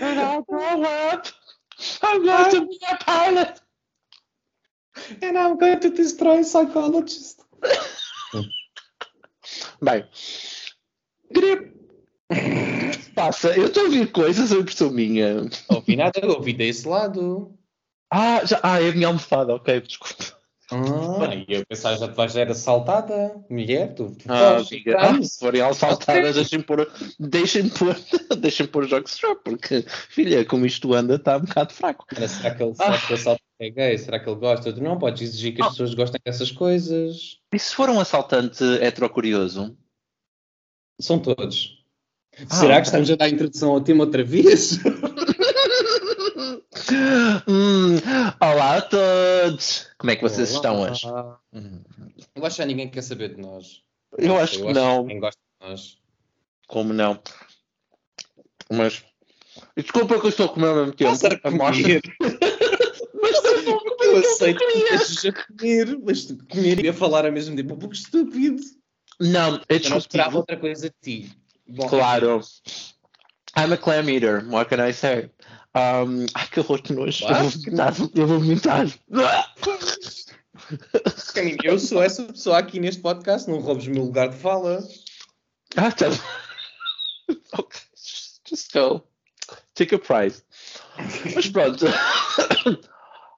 and I'll grow up. I'm going to be a pilot. And I'm going to destroy psychologists. Bem, queria. Passa, eu estou a ouvir coisas, a impressão minha. Ouvi nada, ouvi desse lado. Ah, já, ah, é a minha almofada, ok, desculpa. Ah, e eu pensava já te vais ser assaltada, mulher, tu, tu Ah, traz. ah, se forem assaltadas, deixem pôr, deixem pôr, deixem pôr jogos de jogo, porque, filha, como isto anda, está um bocado fraco. Será que ele será que o assaltante é gay? Será que ele gosta? Tu não podes exigir que as Ah. pessoas gostem dessas coisas. E se for um assaltante heterocurioso? São todos. Ah, será ok. que estamos a dar a introdução ao tema outra vez? Hum, olá a todos! Como é que vocês Olá. estão hoje? Eu acho que ninguém quer saber de nós. Eu acho que não. Quem gosta de nós. Como não? Mas. Desculpa que eu estou a comer ao mesmo tempo. Estás a comer. Mas eu Eu aceito que tu estejas a comer, mas tu comer e a falar ao mesmo tempo é um pouco estúpido. Não, é Eu não esperava outra coisa de ti. Bom, Claro. I'm a clam eater, what can I say? Um, ai, que horror que nojo. Eu vou vomitar. Eu vou vomitar. Eu sou essa pessoa aqui neste podcast, não roubes o meu lugar de fala. Ah, tá. Ok, Just go. Take a prize. Mas pronto.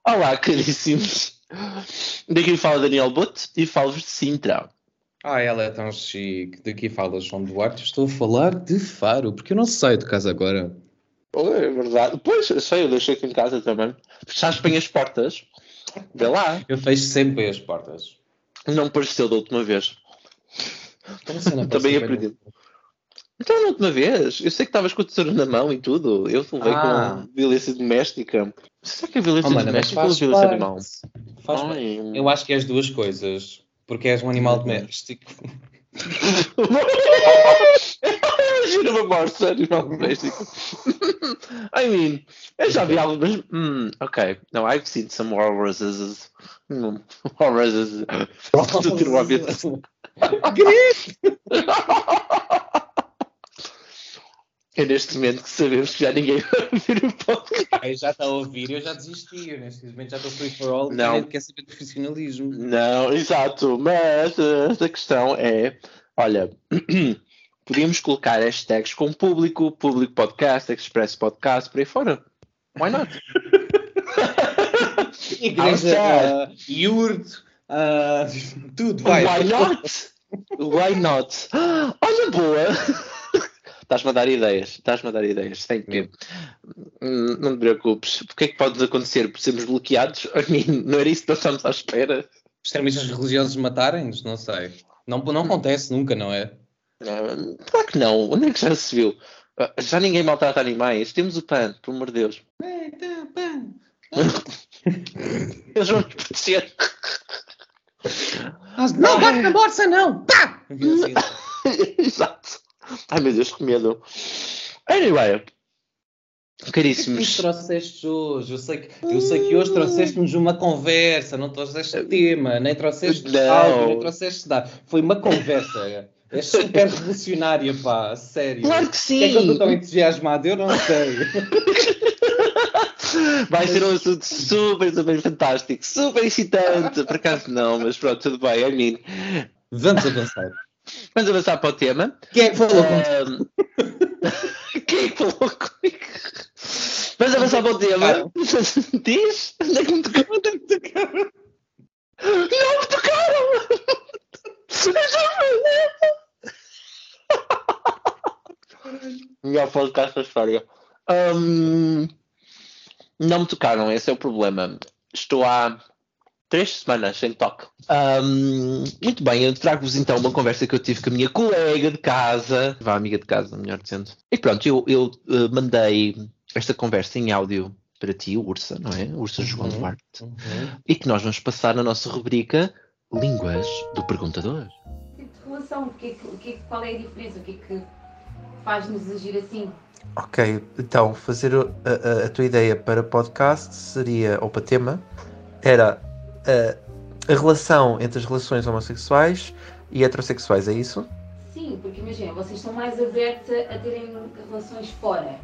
Olá, caríssimos. Daqui fala Daniel Bote e falo-vos de Sintra. Ah, ela é tão chique. Daqui falas João Duarte. Estou a falar de Faro, porque eu não saio de casa agora. É verdade. Pois, eu sei, eu deixei aqui em casa também. Fechaste bem as portas. Vê lá. Eu fecho sempre as portas. Não pareceu da última vez. Como assim não Também aprendi. Então, na última vez, eu sei que estavas com a tesoura na mão e tudo. Eu te levei Ah. com violência doméstica. Será que é violência Oh, mano, doméstica ou violência parte. animal? Faz Eu acho que é as duas coisas. Porque és um animal doméstico. Imagina uma morte animal doméstico. I mean, eu já vi algumas. Hum, ok. No, I've seen some horrors. Hum, horrors. Tu tirou a vida. É neste momento que sabemos que já ninguém vai ouvir o podcast. Aí já está a ouvir eu já desisti. Eu neste momento já estou free for all. Não. Não. Quer saber de profissionalismo. Não, exato. Mas eh, a questão é: olha, podíamos colocar hashtags com público, público podcast, express podcast, por aí fora. Why not? Igreja, uh, iurto, ah, tudo, vai. Why not? Why not? Olha, boa! Estás-me a dar ideias, estás-me a dar ideias, tem que. Hum, Não te preocupes. O que é que pode acontecer? Por sermos bloqueados? Não era isso que nós estamos à espera? Extremistas religiosos matarem-nos? Não sei. Não, não acontece nunca, não é? Não, claro que não. Onde é que já se viu? Ah, Já ninguém maltrata animais. Temos o PAN, pelo amor de Deus. Eles vão nos proteger. Não, bate na bolsa, não! Pá! Exato. Ai meu Deus, que medo. Anyway, O que caríssimos. trouxeste hoje? Eu sei, que, eu sei que hoje trouxeste-nos uma conversa, não trouxeste tema, nem trouxeste Não. áudio, nem trouxeste nada. Foi uma conversa. É super revolucionária, pá, sério. Claro que que é que eu sim. estou tão entusiasmado? Eu não sei. Vai ser um assunto super, super fantástico, super excitante. Por acaso não, mas pronto, tudo bem. I mean, Vamos avançar. vamos avançar para o tema. Quem é que falou contigo? Quem é que falou comigo? Vamos avançar para o tema. Diz? Onde é que me tocaram? Onde é que me tocaram? Não me tocaram! Eu já me Melhor podcast da história. Ahm, não me tocaram, esse é o problema. Estou há três semanas sem toque. Ahm, muito bem, eu trago-vos então uma conversa que eu tive com a minha colega de casa, vá amiga de casa, melhor dizendo. E pronto, eu, eu, eh, mandei esta conversa em áudio para ti, o Ursa, não é? Ursa João Uhum. Duarte. E que nós vamos passar na nossa rubrica Línguas do Perguntador. de relação? O que é o que é que- qual é a diferença? O que é que faz-nos agir assim? Ok, então fazer a, a- a tua ideia para podcast seria, ou para tema, era a, a relação entre as relações homossexuais e heterossexuais, é isso? Sim, porque imagina, vocês estão mais abertos a terem relações fora.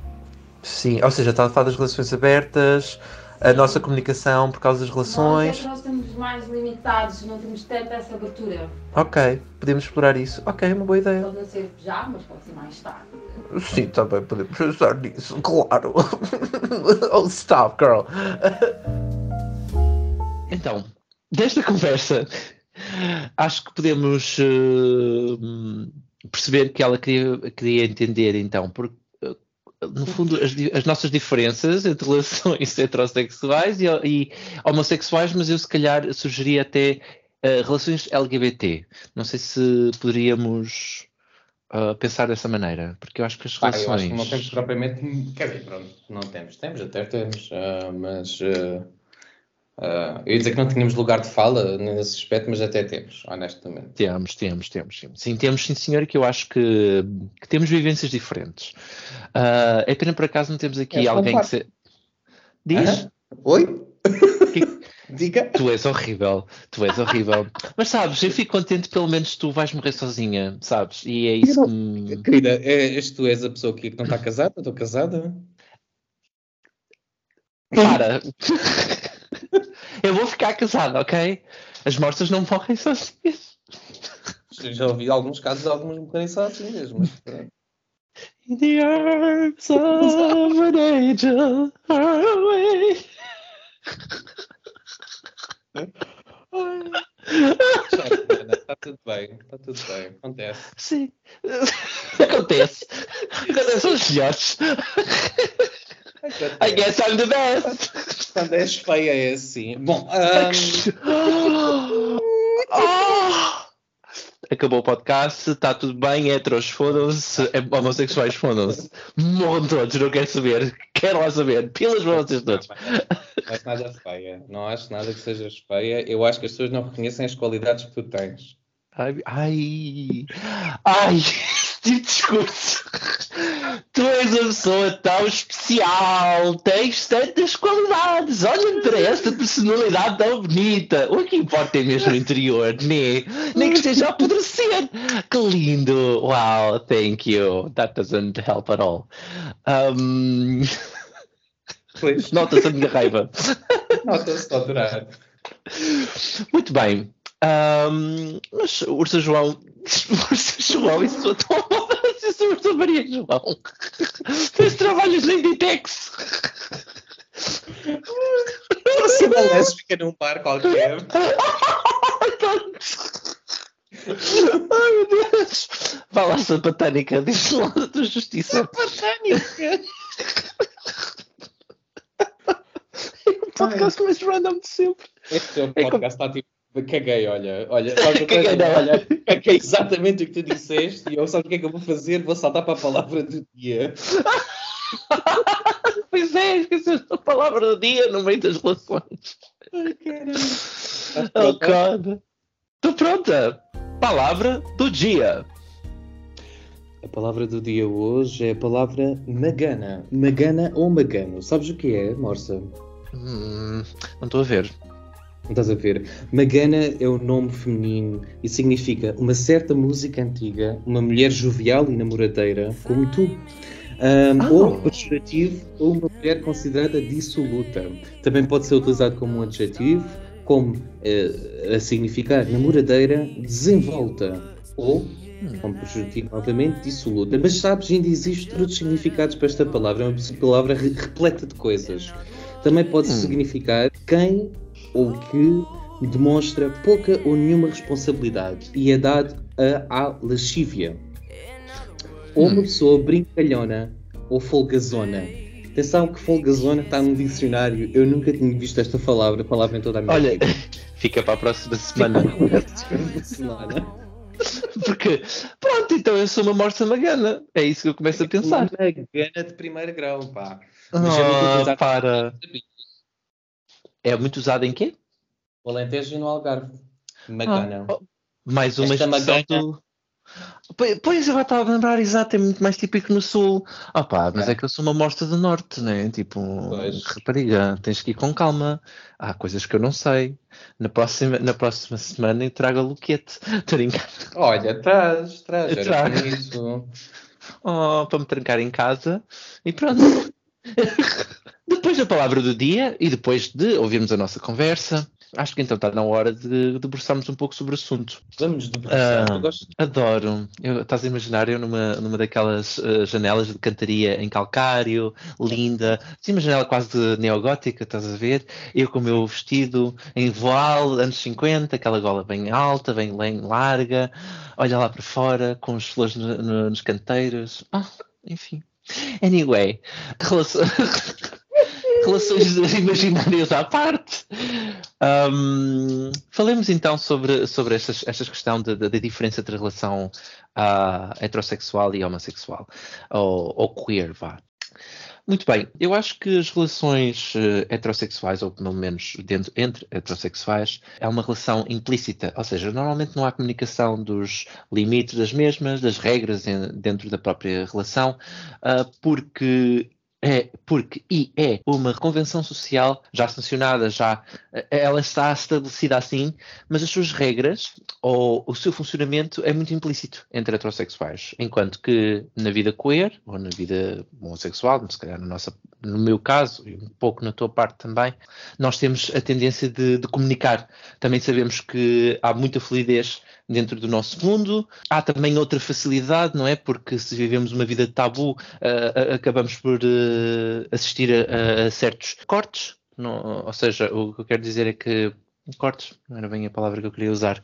Sim, ou seja, está a falar das relações abertas, a nossa comunicação por causa das Nós, é relações. que nós estamos mais limitados, não temos tanta essa abertura. Ok, podemos explorar isso. Ok, uma boa ideia. Pode não ser já, mas pode ser mais tarde. Sim, também podemos pensar nisso, claro. oh, stop, girl. Então, desta conversa, acho que podemos eh, perceber que ela queria, queria entender, então, porque, no fundo, as, as nossas diferenças entre relações heterossexuais e, e homossexuais, mas eu se calhar sugeria até eh, relações LGBT. Não sei se poderíamos eh, pensar dessa maneira, porque eu acho que as Pá, eu relações. acho que não temos propriamente. Quer dizer, pronto, não temos. Temos, até temos. ah, mas. Ah, ah, eu ia dizer que não tínhamos lugar de fala nesse aspecto, mas até temos, honestamente. Temos, temos, temos, sim. Sim, temos, sim, senhor, que eu acho que, que temos vivências diferentes. Ah, é pena por acaso não temos aqui É, alguém que se. Diz? Hã? Oi? Que- Diga. Tu és horrível, tu és horrível. Mas sabes, eu fico contente, pelo menos tu vais morrer sozinha, sabes? E é isso que me. Querida, é, és tu és a pessoa aqui que não está casada? Estou casada? Para! eu vou ficar casada, ok? As mortas não morrem sozinhas. Já ouvi alguns casos de algumas assim mesmo. mas. In the arms of an angel, far away. Está tudo bem, está tudo bem, acontece. Sim. Acontece. Acontece aos melhores. I guess I'm the best. Quando és feia é assim. Bom, ahm, Ah! Acabou o podcast, está tudo bem, heteros fodam-se, é- homossexuais fodam-se. Todos, não quero saber. Quero lá saber. Pilas para vocês todos. não és nada feia. Não acho nada que sejas feia. Eu acho que as pessoas não reconhecem as qualidades que tu tens. Ai, ai, ai, esse tipo de discurso. Tu és uma pessoa tão especial, tens tantas qualidades. Olha para esta personalidade tão bonita. O que importa é mesmo o interior, né? Nem que esteja a apodrecer. Que lindo. Wow, thank you. That doesn't help at all. Um, Nota-se a minha raiva. nota-se a adorar. Muito bem. Ahm, mas Ursa João. Ursa João, isso sou é Ursa Maria João. Fez trabalhos na Inditex. Você uma lésbica num bar qualquer. Ai meu Deus. Vá lá, sapatânica, diz lá da tua justiça. Patânica. É o podcast mais random de sempre. Este é o É como- podcast está tipo. Caguei, olha, olha, sabes Caguei, é? não. olha, caguei exatamente o que tu disseste e eu sabe o que é que eu vou fazer? Vou saltar para a palavra do dia. Pois é, esqueceste a palavra do dia no meio das relações. Ai. Estás Oh? God. Estou pronta. Palavra do dia. A palavra do dia hoje é a palavra magana. Magana ou magano. Sabes o que é, Morsa? Hum, não estou a ver. Não estás a ver? Magana é o nome feminino e significa uma certa música antiga, uma mulher jovial e namoradeira, como tu. Ahm, Ah. Ou pejorativo, ou uma mulher considerada dissoluta. Também pode ser utilizado como um adjetivo, como eh, a significar namoradeira, desenvolta. Ou, como pejorativo novamente, dissoluta. Mas sabes, ainda existem outros significados para esta palavra. É uma palavra re- repleta de coisas. Também pode Hum. significar quem ou que demonstra pouca ou nenhuma responsabilidade e é dado a, à lascívia. Ou uma Hum. pessoa brincalhona ou folgazona. Atenção que folgazona está no dicionário. Eu nunca tinha visto esta palavra, palavra em toda a minha Olha, vida. fica para a próxima semana. Semana. Porque, pronto, então eu sou uma morsa magana. É isso que eu começo a pensar. Uma gana de primeiro grau, pá. Mas Ah, para. É muito usado em quê? O Alentejo e no Algarve. Magana. Ah, mais uma Esta expressão magana. do... Pois- eu estava a lembrar, exato, é muito mais típico no Sul. Ah pá, mas é, É. que eu sou uma morta do Norte, né? Tipo, Pois. rapariga, tens que ir com calma. Há coisas que eu não sei. Na próxima, na próxima semana eu trago a Luquete. Olha, traz, traz. Eu Era trago. isso. Oh, para me trancar em casa. E pronto. depois da palavra do dia e depois de ouvirmos a nossa conversa, acho que então está na hora de debruçarmos um pouco sobre o assunto. Vamos debruçar. Ah, Eu gosto Adoro. Eu, estás a imaginar eu numa, numa daquelas ah, janelas de cantaria em calcário, linda, assim, uma janela quase de neogótica, estás a ver? Eu com o meu vestido em voal, anos 50, aquela gola bem alta, bem, larga, olha lá para fora, com as flores no- no- nos canteiros. Ah, enfim. Anyway, relação- relações imaginárias à parte. Hum, falemos então sobre, sobre estas, esta questão da da diferença entre relação ah, heterossexual e homossexual, ou, ou queer, vá. Muito bem, eu acho que as relações eh, heterossexuais, ou pelo menos dentro, entre heterossexuais, é uma relação implícita, ou seja, normalmente não há comunicação dos limites das mesmas, das regras em- dentro da própria relação, ah, porque é porque e é uma convenção social já sancionada, já eh, ela está estabelecida assim, mas as suas regras ou o seu funcionamento é muito implícito entre heterossexuais, enquanto que na vida queer ou na vida homossexual, se calhar na nossa, no meu caso e um pouco na tua parte também, nós temos a tendência de, de comunicar. Também sabemos que há muita fluidez dentro do nosso mundo. Há também outra facilidade, não é? Porque se vivemos uma vida de tabu, ah, acabamos por ah, assistir a, a certos cortes. não- ou seja, o que eu quero dizer é que cortes não era bem a palavra que eu queria usar.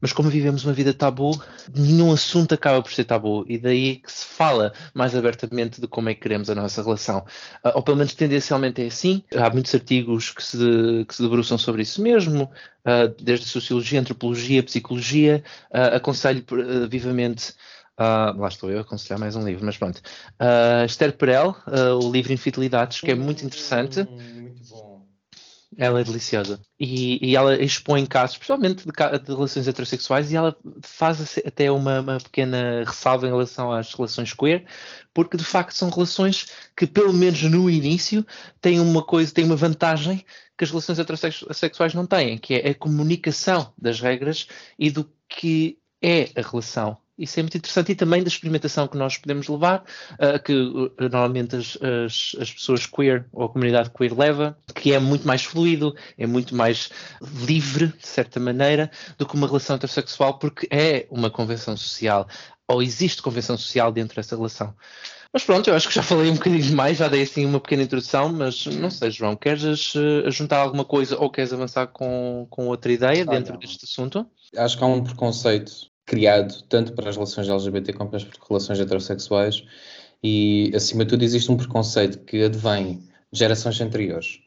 Mas como vivemos uma vida tabu, nenhum assunto acaba por ser tabu. E daí que se fala mais abertamente de como é que queremos a nossa relação. Ah, ou pelo menos tendencialmente é assim. Há muitos artigos que se, que se debruçam sobre isso mesmo, uh, desde sociologia, antropologia, psicologia. Uh, aconselho vivamente. Uh, lá estou eu a aconselhar mais um livro, mas pronto. Uh, Esther Perel, uh, o livro Infidelidades, que é muito interessante. Ela é deliciosa. E, e ela expõe casos, principalmente de, de relações heterossexuais, e ela faz até uma, uma pequena ressalva em relação às relações queer, porque de facto são relações que, pelo menos no início, têm uma coisa, têm uma vantagem que as relações heterossexuais não têm, que é a comunicação das regras e do que é a relação. Isso é muito interessante e também da experimentação que nós podemos levar, uh, que uh, normalmente as, as, as pessoas queer ou a comunidade queer leva, que é muito mais fluido, é muito mais livre, de certa maneira, do que uma relação heterossexual, porque é uma convenção social, ou existe convenção social dentro dessa relação. Mas pronto, eu acho que já falei um bocadinho demais, já dei assim uma pequena introdução, mas não sei, João, queres uh, juntar alguma coisa ou queres avançar com, com outra ideia Ah, dentro não. deste assunto? Acho que há um preconceito criado tanto para as relações LGBT como para as relações heterossexuais e, acima de tudo, existe um preconceito que advém de gerações anteriores.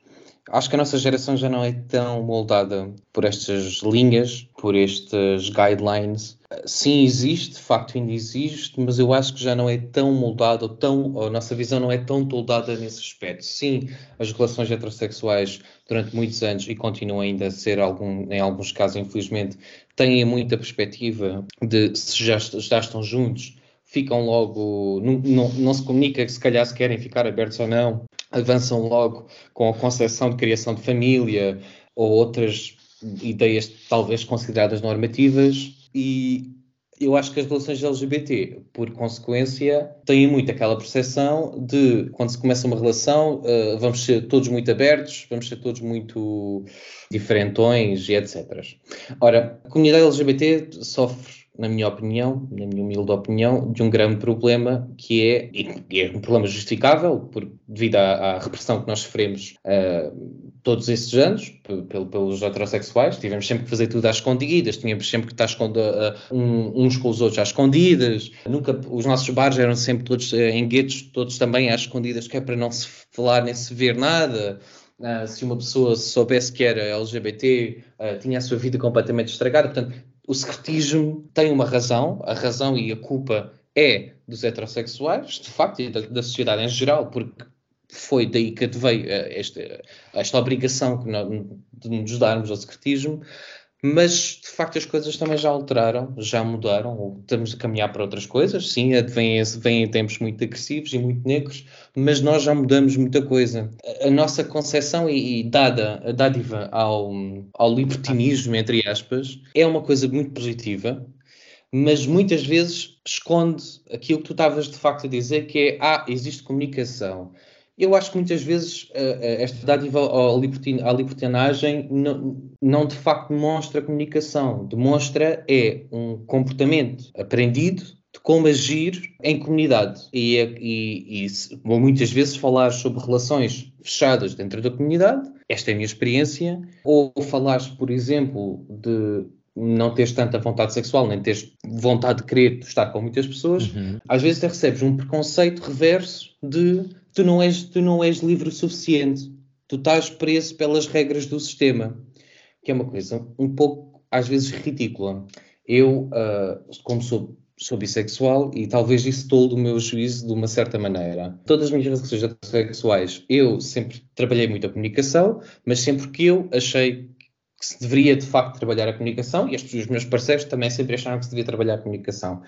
Acho que a nossa geração já não é tão moldada por estas linhas, por estas guidelines. Sim, existe, de facto ainda existe, mas eu acho que já não é tão moldada, ou, tão, ou a nossa visão não é tão toldada nesse aspecto. Sim, as relações heterossexuais durante muitos anos e continuam ainda a ser, algum, em alguns casos, infelizmente, têm muita perspectiva de se já, já estão juntos, ficam logo, não, não, não se comunica que se calhar se querem ficar abertos ou não, avançam logo com a concepção de criação de família ou outras ideias talvez consideradas normativas e eu acho que as relações LGBT, por consequência, têm muito aquela percepção de quando se começa uma relação, eh, vamos ser todos muito abertos, vamos ser todos muito diferentões e etc. Ora, a comunidade LGBT sofre, na minha opinião, na minha humilde opinião, de um grande problema que é, e é um problema justificável, por, devido à, à repressão que nós sofremos eh, todos esses anos, pe- pel- pelos heterossexuais, tivemos sempre que fazer tudo às escondidas, tínhamos sempre que estar escondo, eh, um- uns com os outros às escondidas, nunca, os nossos bares eram sempre todos eh, em guetos, todos também às escondidas, que é para não se falar nem se ver nada. Ah, se uma pessoa soubesse que era LGBT, ah, tinha a sua vida completamente estragada. Portanto, o secretismo tem uma razão, a razão e a culpa é dos heterossexuais, de facto, e da, da sociedade em geral, porque foi daí que veio eh, esta, esta obrigação que nós, de nos darmos ao secretismo, mas de facto as coisas também já alteraram, já mudaram, ou estamos a caminhar para outras coisas, sim, vêm vem tempos muito agressivos e muito negros, mas nós já mudamos muita coisa. A, a nossa concepção e, e dada a dádiva ao, ao libertinismo, entre aspas, é uma coisa muito positiva, mas muitas vezes esconde aquilo que tu estavas de facto a dizer, que é, ah, existe comunicação. Eu acho que muitas vezes uh, esta dádiva à libertinagem não, não de facto demonstra comunicação, demonstra é um comportamento aprendido de como agir em comunidade. E, e, e muitas vezes falar sobre relações fechadas dentro da comunidade, esta é a minha experiência, ou falar, por exemplo, de não teres tanta vontade sexual, nem teres vontade de querer estar com muitas pessoas, uhum. às vezes recebes um preconceito reverso de tu não és, tu não és livre o suficiente, tu estás preso pelas regras do sistema, que é uma coisa um pouco, às vezes, ridícula. Eu, uh, como sou, sou bissexual, e talvez isso tolde o meu juízo de uma certa maneira. Todas as minhas relações sexuais, eu sempre trabalhei muito a comunicação, mas sempre que eu achei que se deveria de facto trabalhar a comunicação e estes, os meus parceiros também sempre acharam que se devia trabalhar a comunicação.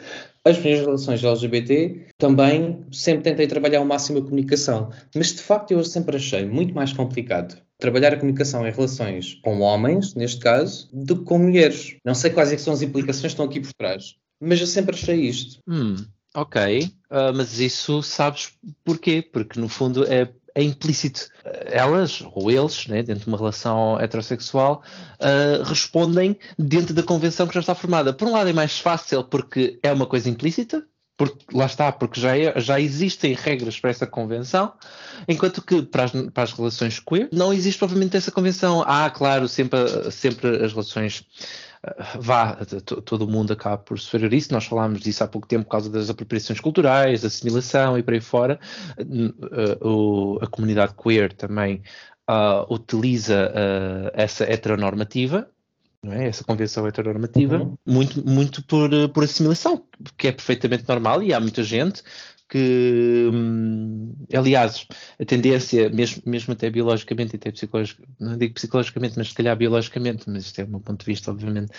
As minhas relações LGBT também sempre tentei trabalhar ao máximo a comunicação, mas de facto eu sempre achei muito mais complicado trabalhar a comunicação em relações com homens, neste caso, do que com mulheres. Não sei quais é são as implicações que estão aqui por trás, mas eu sempre achei isto. Hum, ok, uh, mas isso sabes porquê? Porque no fundo é é implícito. Elas, ou eles, né, dentro de uma relação heterossexual, uh, respondem dentro da convenção que já está formada. Por um lado é mais fácil porque é uma coisa implícita, porque lá está, porque já, é, já existem regras para essa convenção, enquanto que para as, para as relações queer não existe provavelmente essa convenção. Ah, claro, sempre, sempre as relações vá, todo mundo acaba por sofrer isso. Nós falámos disso há pouco tempo por causa das apropriações culturais, assimilação e por aí fora. Uh, a comunidade queer também uh, utiliza uh, essa heteronormativa, é? essa convenção heteronormativa, uhum. muito, muito por, por assimilação, que é perfeitamente normal e há muita gente que, hum, aliás, a tendência, mesmo, mesmo até biologicamente, até psicologicamente, não digo psicologicamente, mas se calhar biologicamente, mas isto é o meu ponto de vista, obviamente,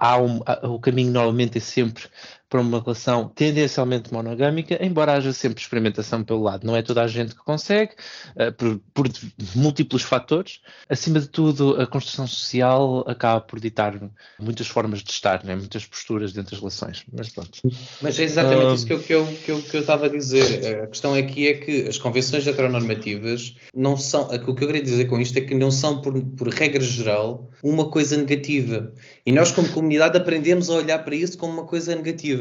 há um, há, o caminho normalmente é sempre para uma relação tendencialmente monogâmica, embora haja sempre experimentação pelo lado. Não é toda a gente que consegue, uh, por, por, múltiplos fatores. Acima de tudo, a construção social acaba por ditar muitas formas de estar, né? muitas posturas dentro das relações. Mas pronto. Mas é exatamente isso que eu, que, eu, que, eu, que eu estava a dizer. A questão aqui é que as convenções heteronormativas não são. O que eu queria dizer com isto é que não são, por, por regra geral, uma coisa negativa. E nós, como comunidade, aprendemos a olhar para isso como uma coisa negativa.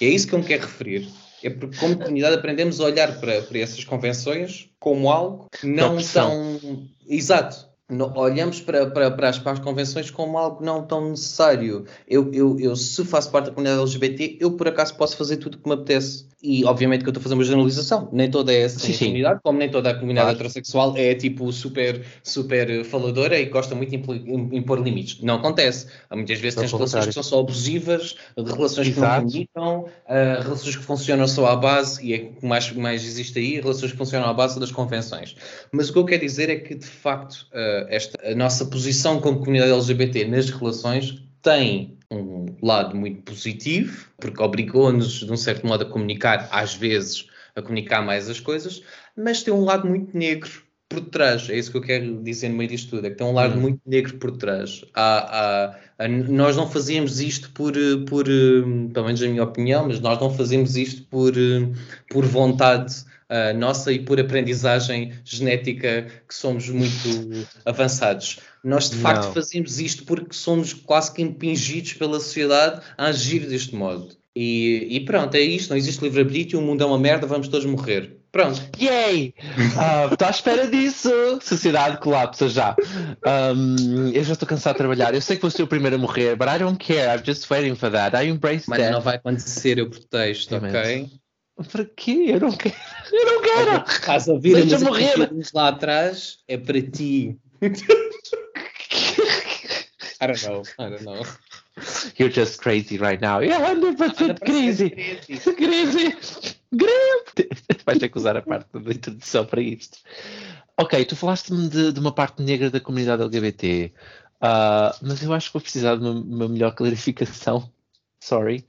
E é isso que eu me quero referir. É porque, como comunidade, aprendemos a olhar para, para essas convenções como algo não tão. Exato olhamos para, para, para, as, para, as, convenções como algo não tão necessário. Eu, eu, eu, se faço parte da comunidade LGBT, eu por acaso posso fazer tudo o que me apetece. E obviamente que eu estou a fazer uma generalização. Nem toda essa sim, comunidade, como nem toda a comunidade claro. heterossexual é tipo super, super faladora e gosta muito de impor limites. Não acontece. Há muitas vezes tens relações que são só abusivas, relações Exato. que não limitam, uh, relações que funcionam só à base, e é o que mais, mais existe aí, relações que funcionam à base das convenções. Mas o que eu quero dizer é que, de facto, uh, esta, a nossa posição como comunidade LGBT nas relações tem um lado muito positivo, porque obrigou-nos, de um certo modo, a comunicar, às vezes, a comunicar mais as coisas, mas tem um lado muito negro por trás. É isso que eu quero dizer no meio disto tudo, é que tem um lado hum. muito negro por trás. Há, há, há, nós não fazíamos isto por, por, pelo menos na minha opinião, mas nós não fazemos isto por, por vontade uh, nossa e por aprendizagem genética que somos muito avançados. Nós de facto não. fazemos isto porque somos quase que impingidos pela sociedade a agir deste modo. E, e pronto, é isto, não existe livre-arbítrio, o mundo é uma merda, vamos todos morrer. Pronto. Yay! Uh, estou à espera disso. Sociedade colapsa já. Um, eu já estou cansado de trabalhar. Eu sei que vou ser o primeiro a morrer, but I don't care. I'm just waiting for that. I embrace Mas não vai acontecer, eu protesto, ok? Para quê? Eu não quero. Eu não quero. Estás a ouvir Deixa a morrer. lá atrás é para ti. I don't know. I don't know. You're just crazy right now. You're 100% crazy. Crazy. crazy. Vais ter que usar a parte da introdução para isto. Ok, tu falaste-me de, de, uma parte negra da comunidade LGBT, uh, ah, mas eu acho que vou precisar de uma, uma melhor clarificação. Sorry.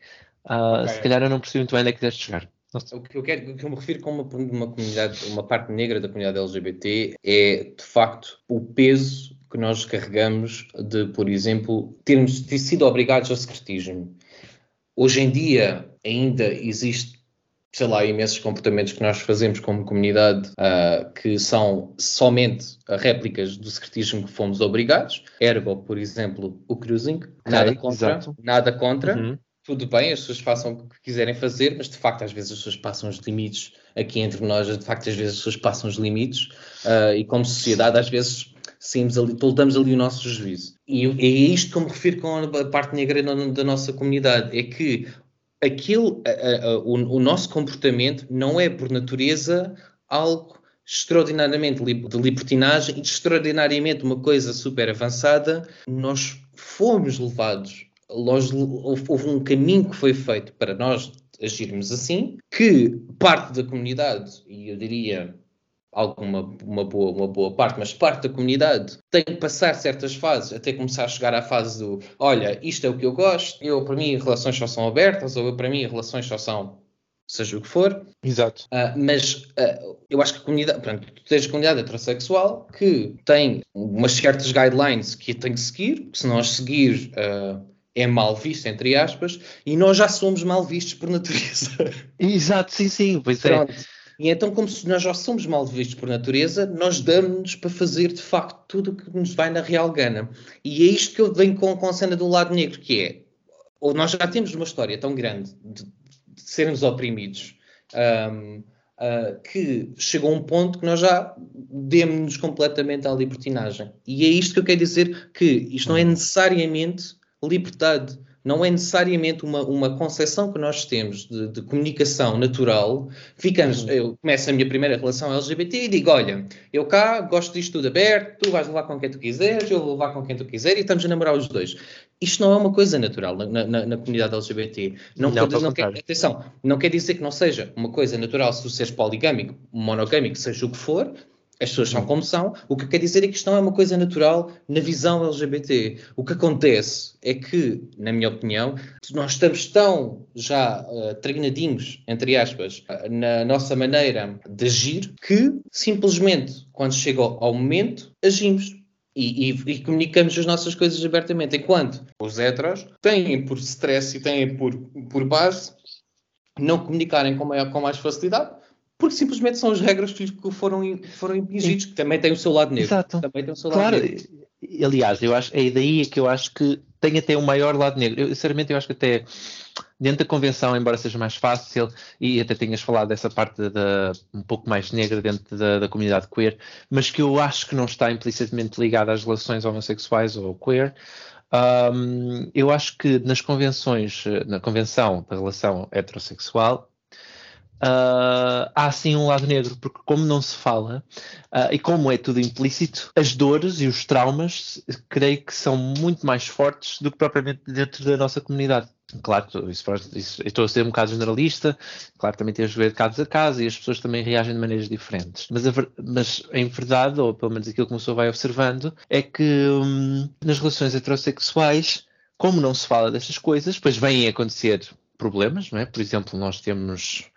Uh, okay. Se calhar eu não percebi muito bem onde é que quiseste chegar. O que, eu quero, o que eu me refiro com uma, uma comunidade, uma parte negra da comunidade LGBT é de facto o peso que nós carregamos de, por exemplo, termos sido obrigados ao secretismo. Hoje em dia ainda existe sei lá, imensos comportamentos que nós fazemos como comunidade uh, que são somente réplicas do secretismo que fomos obrigados. Ergo, por exemplo, o cruising. Nada contra. exato. Nada contra. Uhum. Tudo bem, as pessoas façam o que quiserem fazer, mas de facto às vezes as pessoas passam os limites aqui entre nós, de facto às vezes as pessoas passam os limites ah, e como sociedade às vezes saímos ali, toldamos ali o nosso juízo. E é isto que eu me refiro com a parte negra da nossa comunidade, é que aquilo, a- a- o, o nosso comportamento não é por natureza algo extraordinariamente de libertinagem e extraordinariamente uma coisa super avançada, nós fomos levados, houve houve um caminho que foi feito para nós agirmos assim, que parte da comunidade, e eu diria alguma uma boa, uma boa parte, mas parte da comunidade tem que passar certas fases até começar a chegar à fase do olha, isto é o que eu gosto, eu para mim relações só são abertas, ou eu para mim relações só são seja o que for, Exato. ah, mas ah, eu acho que a comunidade, portanto, tu tens a comunidade heterossexual que tem umas certas guidelines que tem que seguir, que se não as seguir ah, é mal visto, entre aspas, e nós já somos mal vistos por natureza. Exato, sim, sim. Pois é. E então, como se nós já somos mal vistos por natureza, nós damos-nos para fazer de facto tudo o que nos vai na real gana. E é isto que eu venho com, com a cena do lado negro, que é, ou nós já temos uma história tão grande de, de sermos oprimidos, ahm, ah, que chegou um ponto que nós já demos-nos completamente à libertinagem. E é isto que eu quero dizer, que isto não é necessariamente liberdade. Não é necessariamente uma, uma concepção que nós temos de, de comunicação natural. Ficamos, eu começo a minha primeira relação LGBT e digo: Olha, eu cá gosto disto tudo aberto, tu vais levar com quem tu quiseres, eu vou levar com quem tu quiser e estamos a namorar os dois. Isto não é uma coisa natural na, na- na comunidade LGBT. Não, Não, não quer, atenção, não quer dizer que não seja uma coisa natural se tu seres poligâmico, monogâmico, seja o que for, as pessoas são como são. O que quer dizer é que isto não é uma coisa natural na visão LGBT. O que acontece é que, na minha opinião, nós estamos tão já uh, treinadinhos, entre aspas, na nossa maneira de agir, que simplesmente, quando chega ao, ao momento, agimos. E, e- e comunicamos as nossas coisas abertamente. Enquanto os heteros têm por stress e têm por, por base não comunicarem com, maior, com mais facilidade, porque simplesmente são as regras que foram, foram impingidos, que também têm o seu lado negro. Exato. Também tem o seu Claro, lado negro. aliás, eu acho, é daí que eu acho que tem até um maior lado negro. Eu, sinceramente, eu acho que até dentro da convenção, embora seja mais fácil, e até tenhas falado dessa parte da, um pouco mais negra dentro da, da comunidade queer, mas que eu acho que não está implicitamente ligada às relações homossexuais ou queer. Hum, eu acho que nas convenções, na convenção da relação heterossexual, ah, há sim um lado negro, porque como não se fala, ah, e como é tudo implícito, as dores e os traumas creio que são muito mais fortes do que propriamente dentro da nossa comunidade. Claro, isso, isso- estou a ser um bocado generalista, claro, também tem a ver de casos a casos e as pessoas também reagem de maneiras diferentes. Mas, a mas em verdade, ou pelo menos aquilo que uma pessoa vai observando, é que hum, nas relações heterossexuais, como não se fala destas coisas, depois vêm acontecer problemas, não é? Por exemplo, nós temos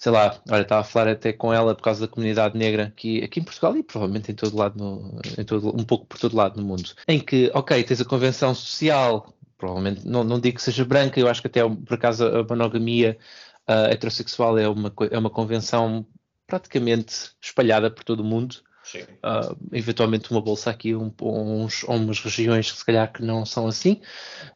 sei lá, olha, estava a falar até com ela por causa da comunidade negra aqui, aqui em Portugal e provavelmente em todo lado, no, em todo, um pouco por todo lado no mundo, em que, ok, tens a convenção social, provavelmente, não, não digo que seja branca, eu acho que até por acaso a monogamia ah, heterossexual é uma, é uma convenção praticamente espalhada por todo o mundo, Ah, eventualmente uma bolsa aqui, um, uns, umas regiões que se calhar que não são assim,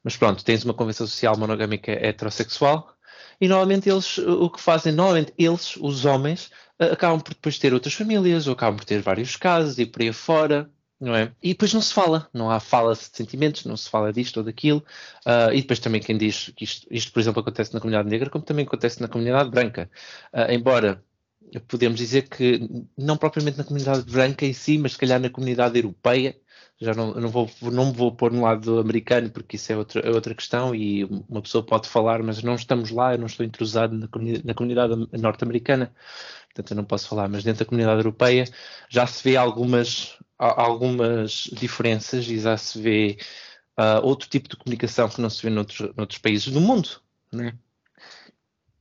mas pronto, tens uma convenção social monogâmica heterossexual e normalmente eles o que fazem, normalmente eles, os homens, ah, acabam por depois ter outras famílias ou acabam por ter vários casos e por aí afora. Não é? E depois não se fala, não há fala de sentimentos, não se fala disto ou daquilo. ah, e depois também quem diz que isto, isto, por exemplo, acontece na comunidade negra, como também acontece na comunidade branca. Ah, embora podemos dizer que não propriamente na comunidade branca em si, mas se calhar na comunidade europeia, já não, não, vou, não me vou pôr no lado americano porque isso é outra, é outra questão e uma pessoa pode falar, mas não estamos lá, eu não estou intrusado na, comuni- na comunidade norte-americana, portanto eu não posso falar, mas dentro da comunidade europeia já se vê algumas, algumas diferenças e já se vê ah, outro tipo de comunicação que não se vê noutros, noutros países do mundo, né?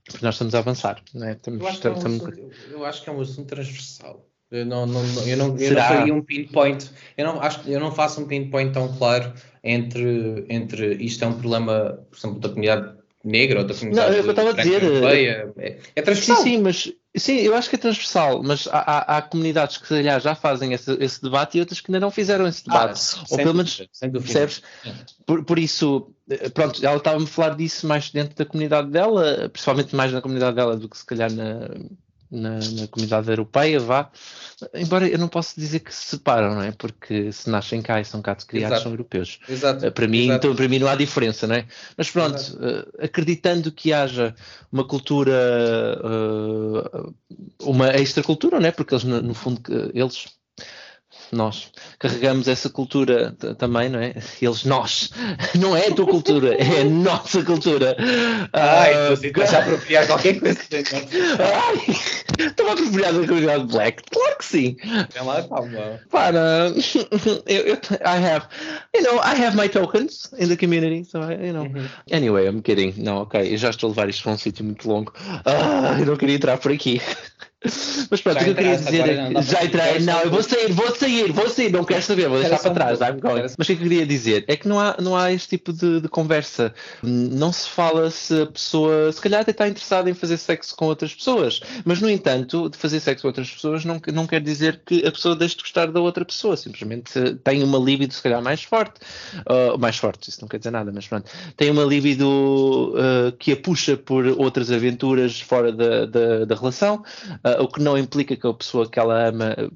Porque nós estamos a avançar, né? Estamos, Eu acho, que é um estamos- assunto, eu acho que é um assunto transversal. Eu não, não, não- eu não, eu não faria um pinpoint, eu não, acho, eu não faço um pinpoint tão claro entre, entre isto é um problema, por exemplo, da comunidade negra ou da comunidade Não, é eu estava a dizer, europeia. É, é Sim, transversal. sim, mas sim, eu acho que é transversal, mas há, há- há comunidades que se calhar já fazem esse, esse debate e outras que ainda não fizeram esse Ah, debate. sem Ou pelo menos, dúvida, percebes? Por, por isso, eh, pronto, ela estava-me a falar disso mais dentro da comunidade dela, principalmente mais na comunidade dela do que se calhar na, na, na comunidade europeia, vá. Embora eu não possa dizer que se separam, não é? Porque se nascem cá e são cá criados, Exato. são europeus. Exato. Uh, Para mim, Exato. então, para mim não há diferença, não é? Mas pronto, uh, acreditando que haja uma cultura, uh, uma extracultura, não é? Porque eles, no, fundo, eles, nós, carregamos essa cultura também, não é? Eles, nós, não é a tua cultura, é a nossa cultura. Ai, Ah, você está a apropriar qualquer coisa. Ai, estou a apropriar da comunidade black, claro que sim. Vem lá, calma. Para, eu, eu, I have, you know, I have my tokens in the community, so I, you know. Uhum. Anyway, I'm kidding. Não, ok, eu já estou a levar isto para um sítio muito longo. Ah, eu não queria entrar por aqui. Mas pronto, o que eu queria dizer é já que entrei, não, eu vou sair, vou sair, vou sair, não quero saber, vou deixar para trás, I'm going. Mas o que eu queria dizer é que não há, não há este tipo de, de conversa. Não se fala se a pessoa, se calhar até está interessada em fazer sexo com outras pessoas, mas no entanto, de fazer sexo com outras pessoas não, não quer dizer que a pessoa deixe de gostar da outra pessoa, simplesmente tem uma libido se calhar mais forte, uh, mais forte, isso não quer dizer nada, mas pronto, tem uma libido uh, que a puxa por outras aventuras fora da, da, da relação, uh, o que não implica que a pessoa que ela ama uh,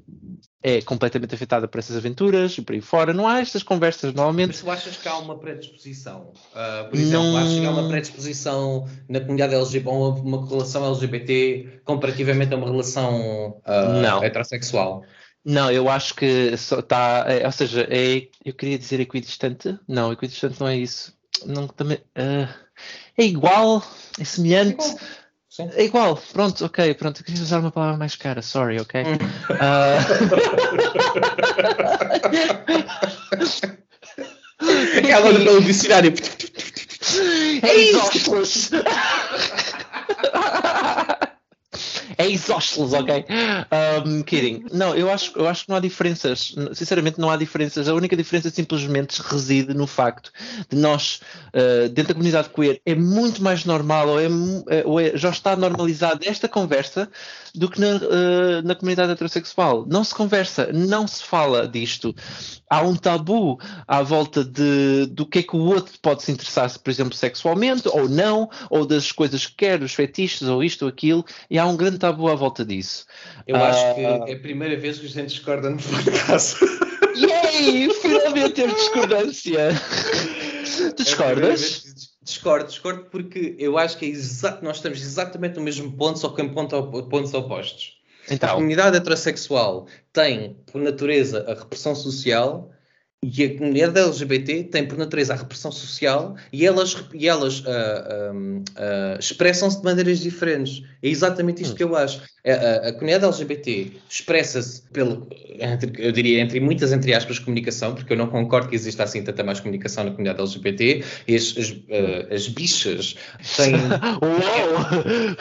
é completamente afetada por essas aventuras e por aí fora. Não há estas conversas normalmente. Mas tu achas que há uma predisposição? Ah, por Não- exemplo, achas que há uma predisposição na comunidade LGBT, ou uma, relação LGBT comparativamente a uma relação Não. heterossexual? Não, eu acho que só está, é, ou seja, é, eu queria dizer equidistante. Não, equidistante não é isso. Não, também, ah, é igual, é semelhante. Sim. É igual, pronto, ok, pronto. Eu queria usar uma palavra mais cara, sorry, ok? Ah, Aquela do pelo dicionário. é isósceles! É isósceles, ok? Um, kidding. Não, eu acho, eu acho que não há diferenças. Sinceramente, não há diferenças. A única diferença simplesmente reside no facto de nós, uh, dentro da comunidade queer, é muito mais normal ou, é, é- ou é- já está normalizada esta conversa do que na, uh, na comunidade heterossexual. Não se conversa, não se fala disto. Há um tabu à volta de, do que é que o outro pode se interessar, por exemplo, sexualmente ou não, ou das coisas que quer, dos fetiches ou isto ou aquilo, e há um grande tabu à volta disso. Eu Ah. acho que é a primeira vez que a gente discorda no podcast. Yay! Finalmente teve discordância! Tu É discordas? dis- Discordo, discordo porque eu acho que é exato, nós estamos exatamente no mesmo ponto, só que em ponto, pontos opostos. A Então, comunidade heterossexual tem, por natureza, a repressão social e a comunidade LGBT tem, por natureza, a repressão social e elas, e elas ah, ah, ah, expressam-se de maneiras diferentes. É exatamente isto que eu acho. A, a- a comunidade LGBT expressa-se, eu diria, entre muitas entre aspas, comunicação, porque eu não concordo que exista assim tanta mais comunicação na comunidade LGBT. E as, as, as bichas têm. uou!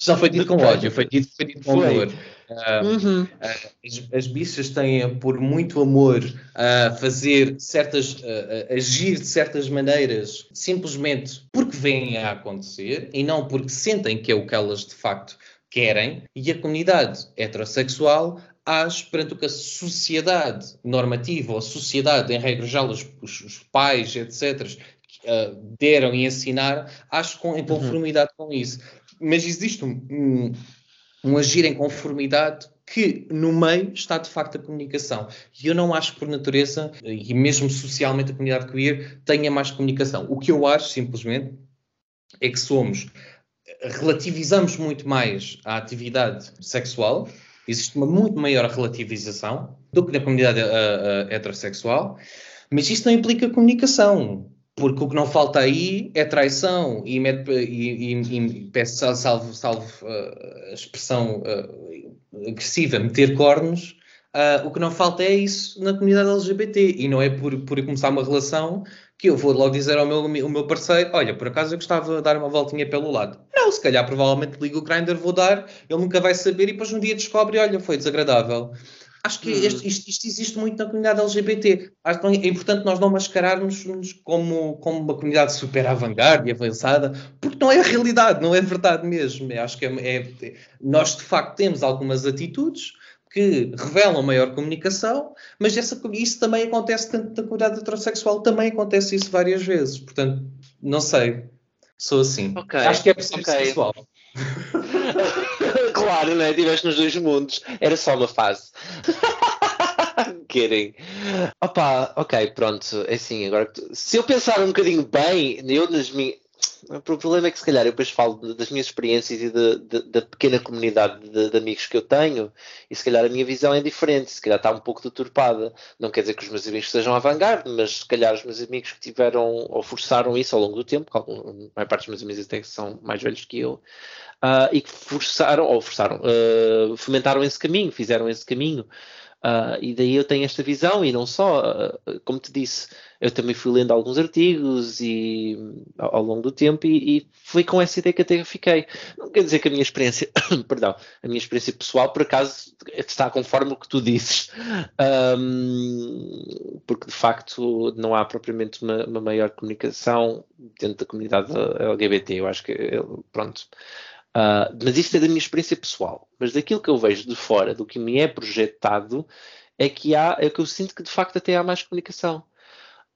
Já foi dito com ódio, foi dito, foi dito com Foi. amor. Ah, Uhum. as, as bichas têm, por muito amor, a fazer certas, a, a agir de certas maneiras, simplesmente porque vêm a acontecer e não porque sentem que é o que elas de facto querem. E a comunidade heterossexual age perante o que a sociedade normativa ou a sociedade, em regra geral, os, os- pais, etc., ah, deram e ensinaram, age com, em conformidade com isso. Mas existe um- um, um agir em conformidade que no meio está de facto a comunicação. E eu não acho por natureza, e mesmo socialmente a comunidade queer, tenha mais comunicação. O que eu acho simplesmente é que somos, relativizamos muito mais a atividade sexual, existe uma muito maior relativização do que na comunidade ah, ah, heterossexual, mas isso não implica comunicação. Porque o que não falta aí é traição e, e- e- e peço sal- salvo, salvo a expressão ah, agressiva, meter cornos. ah, o que não falta é isso na comunidade LGBT e não é por, por começar uma relação que eu vou logo dizer ao meu, ao meu parceiro: Olha, por acaso eu gostava de dar uma voltinha pelo lado. Não, se calhar provavelmente ligo o grinder, vou dar, ele nunca vai saber e depois um dia descobre: Olha, foi desagradável. Acho que Hum. este- isto, isto existe muito na comunidade LGBT. Acho que é importante nós não mascararmos-nos como, como uma comunidade super avant-garde e avançada, porque não é a realidade, não é verdade mesmo. Eu acho que é, é- nós, de facto, temos algumas atitudes que revelam maior comunicação, mas essa, isso também acontece tanto na comunidade heterossexual, também acontece isso várias vezes. Portanto, não sei. Sou assim. Ok, Acho que é preciso ok. sexual. claro, né? Estiveste nos dois mundos. Era só uma fase. Querem. Opa, ok, pronto. É assim, agora que tu- se eu pensar um bocadinho bem, eu nas minhas. O problema é que se calhar eu depois falo das minhas experiências e de- da pequena comunidade de, de amigos que eu tenho, e se calhar a minha visão é diferente, se calhar está um pouco deturpada. Não quer dizer que os meus amigos sejam avant-garde, mas se calhar os meus amigos que tiveram ou forçaram isso ao longo do tempo, algum- a maior parte dos meus amigos até são mais velhos que eu, ah, e que forçaram, ou forçaram, ah, fomentaram esse caminho, fizeram esse caminho. Ah, e daí eu tenho esta visão, e não só, ah, como te disse, eu também fui lendo alguns artigos e, ao, ao longo do tempo e, e foi com essa ideia que até fiquei. Não quer dizer que a minha experiência, perdão, a minha experiência pessoal, por acaso, está conforme o que tu dizes, Ahm, porque de facto não há propriamente uma, uma maior comunicação dentro da comunidade LGBT. Eu acho que, eu- pronto. Ah, mas isso é da minha experiência pessoal. Mas daquilo que eu vejo de fora, do que me é projetado, é que há, é que eu sinto que de facto até há mais comunicação.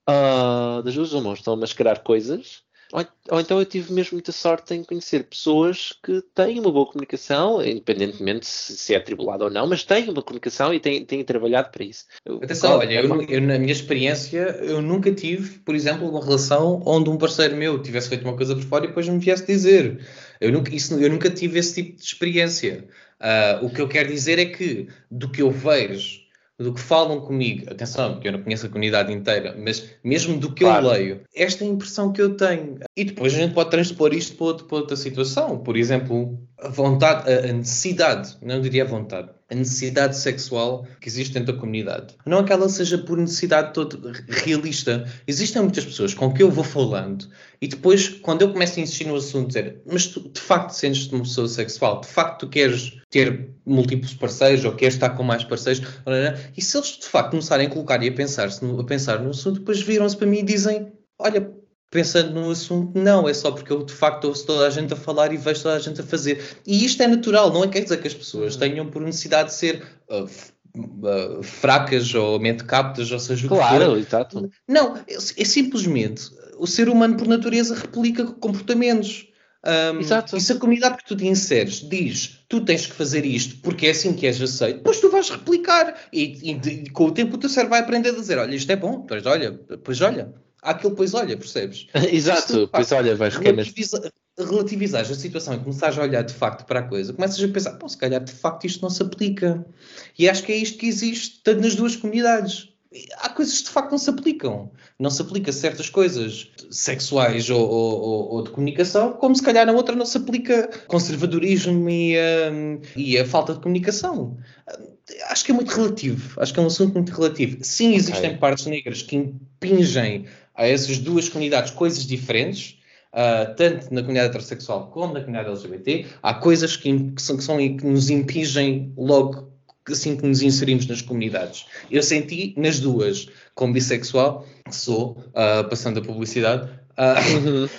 Ah, das duas uma, estão a mascarar coisas, ou, ou então eu tive mesmo muita sorte em conhecer pessoas que têm uma boa comunicação, independentemente se, se é atribulado ou não, mas têm uma comunicação e têm, têm trabalhado para isso. Atenção, olha, é eu, eu, na minha experiência, eu nunca tive, por exemplo, uma relação onde um parceiro meu tivesse feito uma coisa por fora e depois me viesse dizer. Eu nunca, isso, eu nunca tive esse tipo de experiência. Ah, o que eu quero dizer é que, do que eu vejo, do que falam comigo, atenção, porque eu não conheço a comunidade inteira, mas mesmo do que Claro. eu leio, esta é a impressão que eu tenho. E depois a gente pode transpor isto para, outro- para outra situação. Por exemplo, a vontade, a a necessidade, não diria a vontade, a necessidade sexual que existe dentro da comunidade. Não é que ela seja por necessidade toda realista. Existem muitas pessoas com que eu vou falando e depois, quando eu começo a insistir no assunto, dizer, mas tu de facto sentes-te uma pessoa sexual, de facto tu queres ter múltiplos parceiros ou queres estar com mais parceiros, e se eles de facto começarem a colocar e a pensar, a pensar no assunto, depois viram-se para mim e dizem, olha, pensando no assunto, não, é só porque eu de facto ouço toda a gente a falar e vejo toda a gente a fazer. E isto é natural, não é quer dizer que as pessoas tenham por necessidade de ser uh, uh, fracas ou mente captas, ou seja o que for. Claro, exato. Não, é, é simplesmente o ser humano por natureza replica comportamentos. Um, Exato. E se a comunidade que tu te inseres diz tu tens que fazer isto porque é assim que és aceito, depois tu vais replicar e, e e com o tempo o teu cérebro vai aprender a dizer olha, isto é bom, pois olha, pois olha. Aquilo, pois olha, percebes? Exato, pois olha, vais Relativiza, relativizares a situação e começares a olhar de facto para a coisa, começas a pensar, pô, se calhar de facto isto não se aplica. E acho que é isto que existe tanto nas duas comunidades. Há coisas que de facto não se aplicam. Não se aplica certas coisas sexuais ou, ou- ou- de comunicação, como se calhar na outra não se aplica conservadorismo e, hum, e a falta de comunicação. Acho que é muito relativo. Acho que é um assunto muito relativo. Sim, existem Ok. partes negras que impingem a essas duas comunidades coisas diferentes, ah, tanto na comunidade heterossexual como na comunidade LGBT. Há coisas que, que são, que são que nos impingem logo assim que nos inserimos nas comunidades. Eu senti nas duas, como bissexual, que sou, ah, passando a publicidade. ah,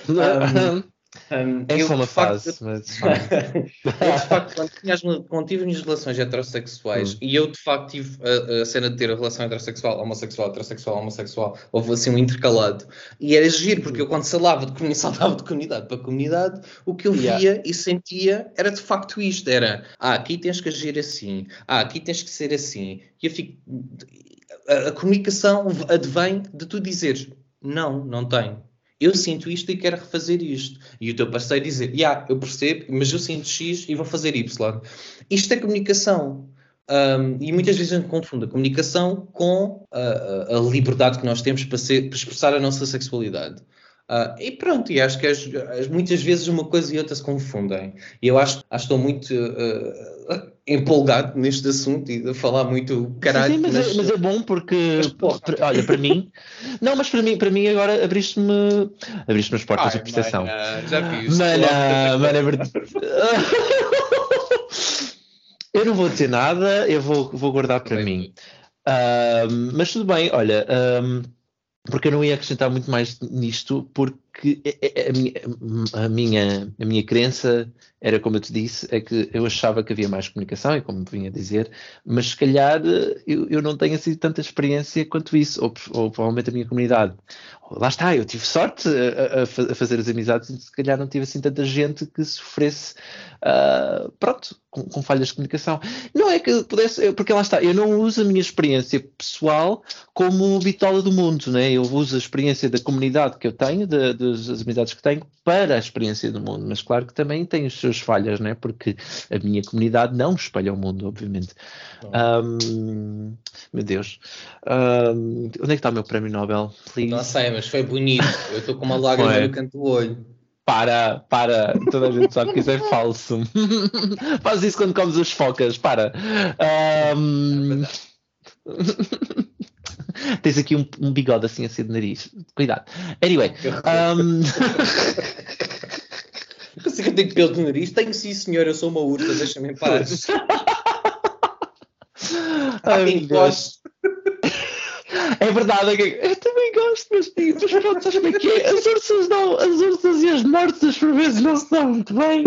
Uhum. um, É eu, só uma facto, fase, mas eu, de facto, quando, tinha as, quando tive as minhas relações heterossexuais Hum. e eu, de facto, tive a, a cena de ter a relação heterossexual, homossexual, heterossexual, homossexual, houve assim um intercalado. E era giro, porque eu, quando salava de, comuni- saltava de comunidade para comunidade, o que eu Yeah. via e sentia era de facto isto: era ah, aqui tens que agir assim, ah, aqui tens que ser assim. E eu fico. A, a comunicação advém de tu dizeres não, não tenho. Eu sinto isto e quero refazer isto. E o teu parceiro dizer, yeah, eu percebo, mas eu sinto X e vou fazer Y. Isto é comunicação. Um, e muitas vezes a gente confunde a comunicação com a, a- liberdade que nós temos para, ser- para expressar a nossa sexualidade. Ah, e pronto, e acho que as- as- muitas vezes uma coisa e outra se confundem. E eu acho, acho que estou muito ah, empolgado neste assunto e a falar muito caralho. Sim, sim, mas, é, mas é bom porque, para- olha, para mim, não, mas para mim, para mim agora abriste-me abriste as portas Ai, de percepção. mana, já mana, é verdade. Eu não vou dizer nada, eu vou, vou guardar para Bem, mim. Ahm, mas tudo bem, olha, porque eu não ia acrescentar muito mais nisto, porque a- a- a minha, a minha, a minha crença era, como eu te disse, é que eu achava que havia mais comunicação, e como vinha a dizer, mas se calhar eh, eu, eu não tenho assim tanta experiência quanto isso, ou, ou provavelmente a minha comunidade. Lá está, eu tive sorte a, a- a fa- a fazer as amizades se calhar não tive assim tanta gente que sofresse, ah, pronto, com, com falhas de comunicação. Não é que pudesse, porque lá está, eu não uso a minha experiência pessoal como bitola do mundo, né? eu uso a experiência da comunidade que eu tenho, da- das, das amizades que tenho, para a experiência do mundo, mas claro que também tem as suas falhas, né? porque a minha comunidade não espelha o mundo, obviamente. Ahm, meu Deus, Ahm, onde é que está o meu prémio Nobel? Please. Não sei, mas foi bonito. Eu estou com uma lágrima Foi. no canto do olho. Para, para, toda a gente sabe que isso é falso. Faz isso quando comes as focas, para. Ahm, Tens aqui um, um bigode assim assim de nariz. Cuidado. Anyway. sei que eu tenho pelo no nariz. Tenho sim, senhor. Eu sou uma ursa. Deixa-me em paz. Ai, goste. É verdade, eu também gosto, mas, mas pronto, sabes como é que é? As ursas não, as ursas e as mortas por vezes não se dão muito bem.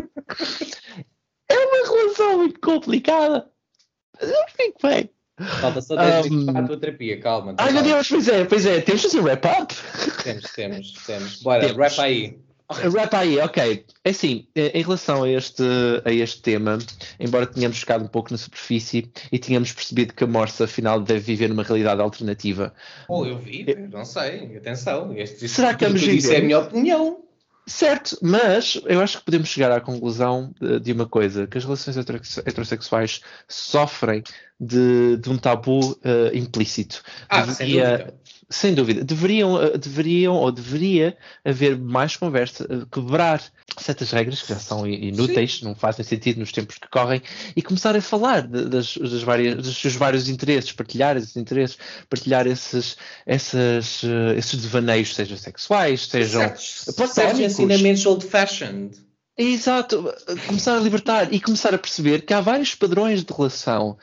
É uma relação muito complicada. Mas eu fico bem. Falta só 10 Um, minutos para a tua terapia. Calma. Ai meu. Deus, pois é, pois é, temos de fazer wrap-up. Temos, temos, temos. Bora, Temos. rap aí. Wrap aí, ok. É assim, eh, em relação a este, a este tema, embora tenhamos ficado um pouco na superfície e tínhamos percebido que a Morsa afinal deve viver numa realidade alternativa, Oh, eu vi, não sei. Atenção. Este, Será que vamos viver? é a minha opinião. Certo, mas eu acho que podemos chegar à conclusão de, uma coisa, que as relações hetero- heterossexuais sofrem de, de um tabu eh, implícito. Ah, dúvida. Sem dúvida. Deveriam, eh, deveriam ou deveria haver mais conversa, eh, quebrar certas regras que já são inúteis, não fazem sentido nos tempos que correm, e começar a falar das, das várias, dos seus vários interesses, partilhar esses interesses, partilhar esses, essas, eh, esses devaneios, sejam sexuais, sejam Certos, certos ensinamentos old-fashioned. Exato, começar a libertar e começar a perceber que há vários padrões de relação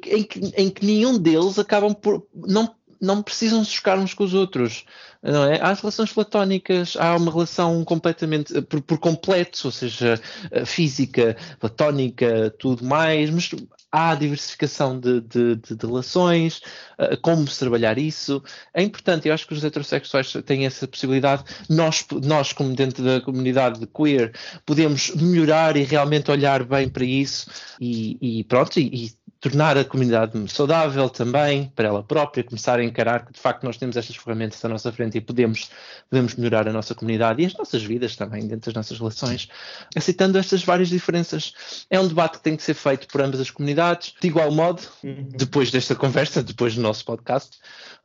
que- em, que, em que nenhum deles acabam por. não, não precisam se chocar uns com os outros. Não é? Há relações platónicas, há uma relação completamente por, por completo, ou seja, ah, física, platónica, tudo mais, mas há diversificação de, de, de- de relações, ah, como se trabalhar isso. É importante, eu acho que os heterossexuais têm essa possibilidade. Nós, nós como dentro da comunidade queer, podemos melhorar e realmente olhar bem para isso e, e pronto, e, e tornar a comunidade saudável também para ela própria, começar a encarar que de facto nós temos estas ferramentas à nossa frente e podemos, podemos melhorar a nossa comunidade e as nossas vidas também dentro das nossas relações, aceitando estas várias diferenças. É um debate que tem que ser feito por ambas as comunidades, de igual modo, depois desta conversa, depois do nosso podcast.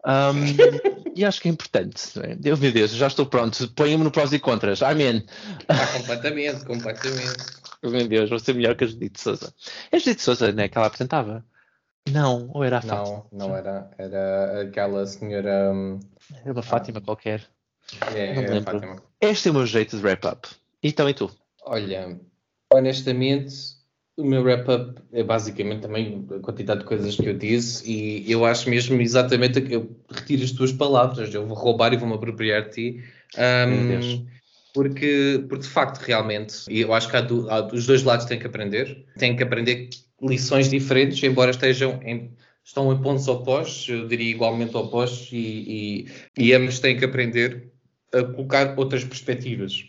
Um, e acho que é importante. não é? Deus meu Deus, já estou pronto. Põe-me no prós e contras. Amém. Ah, completamente, completamente. Meu Deus, vou ser melhor que a Judite Souza. É a Judite Souza, né? Que ela apresentava? Não, ou era a Fátima? Não, não era. Era aquela senhora. hum, Era uma Fátima qualquer. É, Não me a lembro. Fátima. Este é o meu jeito de wrap-up. Então, e tu? Olha, honestamente, o meu wrap-up é basicamente também a quantidade de coisas que eu disse e eu acho mesmo exatamente que eu retiro as tuas palavras, eu vou roubar e vou-me apropriar de ti. Deus. porque, porque de facto, realmente, e eu acho que há do- há- os dois lados têm que aprender, têm que aprender lições diferentes, embora estejam em, estão em pontos opostos, eu diria igualmente opostos, e, e, e ambos têm que aprender a colocar outras perspectivas.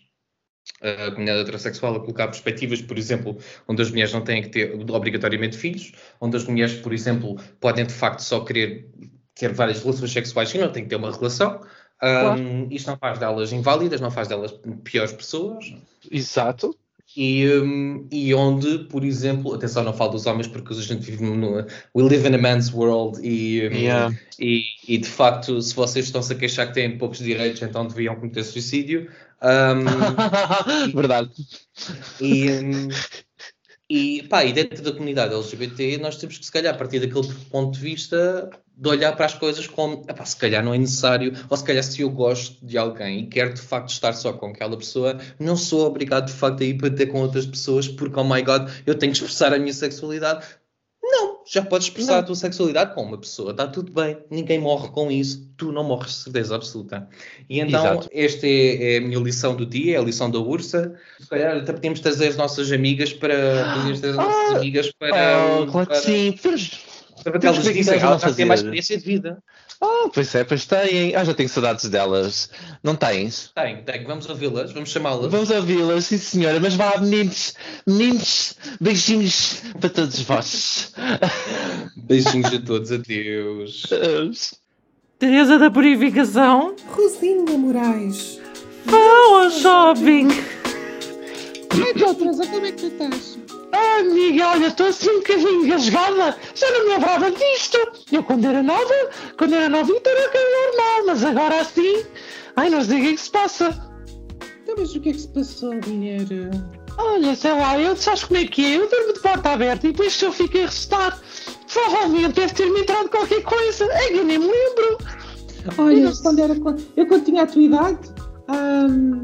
A comunidade heterossexual a colocar perspectivas, por exemplo, onde as mulheres não têm que ter obrigatoriamente filhos, onde as mulheres, por exemplo, podem de facto só querer ter várias relações sexuais e não têm que ter uma relação. Um, isto não faz delas inválidas, não faz delas piores pessoas. Exato. E, um, e onde, por exemplo, atenção, não falo dos homens porque a gente vive no. We live in a man's world e, um, Yeah. e, e de facto, se vocês estão-se a queixar que têm poucos direitos, então deviam cometer suicídio. Um, Verdade. e, e, pá, e dentro da comunidade LGBT, nós temos que, se calhar, a partir daquele ponto de vista, de olhar para as coisas como, epá, se calhar não é necessário, ou se calhar se eu gosto de alguém e quero de facto estar só com aquela pessoa, não sou obrigado de facto a ir para ter com outras pessoas porque, oh my god, eu tenho que expressar a minha sexualidade. Já podes expressar Não. a tua sexualidade com uma pessoa, está tudo bem, ninguém morre com isso, tu não morres de certeza absoluta. E então, Exato. esta é, é a minha lição do dia, é a lição da Ursa. Se calhar até podíamos trazer as nossas amigas para. Podíamos trazer as nossas Ah, amigas para. Oh, claro que para- sim. Podemos- para que elas já mais experiência de vida. Ah, pois é, pois têm. Ah, já tenho saudades delas. Não tens? Tem, tem, vamos ouvi-las, vamos chamá-las. Vamos ouvi-las, sim senhora. Mas vá, meninos, meninos, beijinhos para todos vós. Beijinhos a todos, adeus. Teresa da Purificação, Rosinha Moraes. vão ao shopping. Então, Teresa, como é que tu estás? Ah, amiga, olha, estou assim um bocadinho engasgada. Já não me lembrava disto. Eu, quando era nova, quando era novita, era aquilo normal, mas agora assim. Ai, não sei o que é que se passa. Então, mas o que é que se passou, mulher? Olha, sei lá, eu sabes como é que é? Eu durmo de porta aberta e depois se eu fico a ressuscitar, provavelmente deve ter-me entrado qualquer coisa. É que eu nem me lembro. Olha, quando era, eu quando tinha a tua idade, ahm,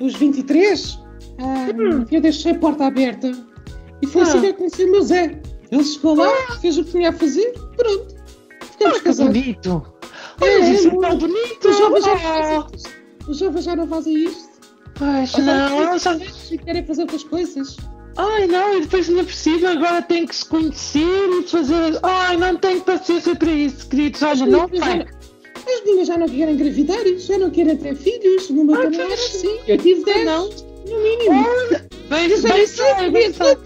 os 23, ahm, eu deixei a porta aberta. E foi assim Ah. que eu conheci o meu Zé. Ele chegou lá, fez o que tinha a fazer, pronto. Ficamos Ah, casados. bonito. É, Olha, isso é é, tão bonito. Os jovens já não fazem isto. Os jovens já não fazem isto. Pois Olha, não, jovens querem fazer outras coisas. Ai não, e depois ainda por cima agora tem que se conhecer e fazer. Ai, não tenho paciência para isso, queridos. Olha, não não- As meninas já não querem engravidar, já não querem ter filhos. No meu Ah, também era assim. Eu tive 10, não. no mínimo. Bem, Eu já bem nem sei, sei, bem eu sei.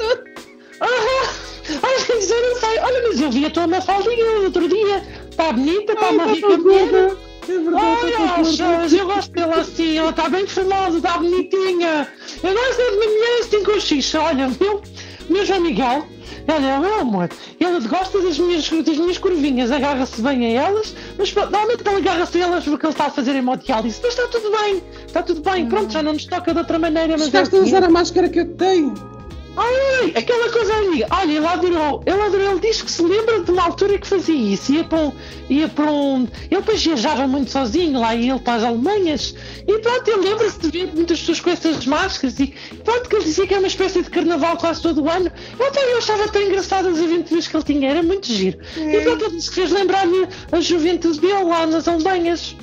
Todo. Ah, Ai, mas eu não sei. Olha, mas eu vi a tua Mafaldinha no outro dia. Está bonita, está uma rica gorda. É verdade, Olha, tá gorda. achas, eu gosto dela assim, ela está bem famosa, está bonitinha. Eu gosto de uma mulher assim com xixa. Olha, meu, meu João Miguel, olha, meu amor, ele gosta das minhas, das minhas curvinhas, agarra-se bem a elas, mas normalmente ele agarra-se a elas porque ele está a fazer hemodiálise. Mas está tudo bem, está tudo bem, pronto, já não nos toca de outra maneira. Mas Chegaste é a usar a máscara que eu te dei. Ai, aquela coisa amiga. Olha, ele adorou. Ele adorou. Ele diz que se lembra de uma altura que fazia isso. Ia para um. Ia para um ele depois viajava muito sozinho lá e ele para as Alemanhas. E pronto, ele lembra-se de ver muitas pessoas com essas máscaras. E pronto, que ele dizia que é uma espécie de carnaval quase todo o ano. Eu até eu achava tão engraçado as aventuras que ele tinha. Era muito giro. E pronto, ele disse que fez lembrar-me a juventude dele lá nas Alemanhas.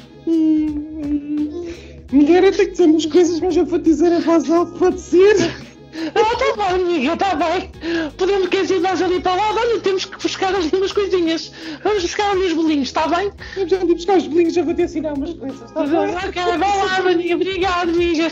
Mulher, eu tenho que dizer umas coisas, mas eu vou dizer a voz alta, pode ser. Ah, está bem, amiga, está bem. Podemos, querer ir mais ali para lá, olha, temos que buscar as minhas coisinhas. Vamos buscar ali os bolinhos, está bem? Vamos ali buscar os bolinhos, já vou te ensinar umas coisas, está bem? Ok, vai lá, amiga, obrigada, amiga.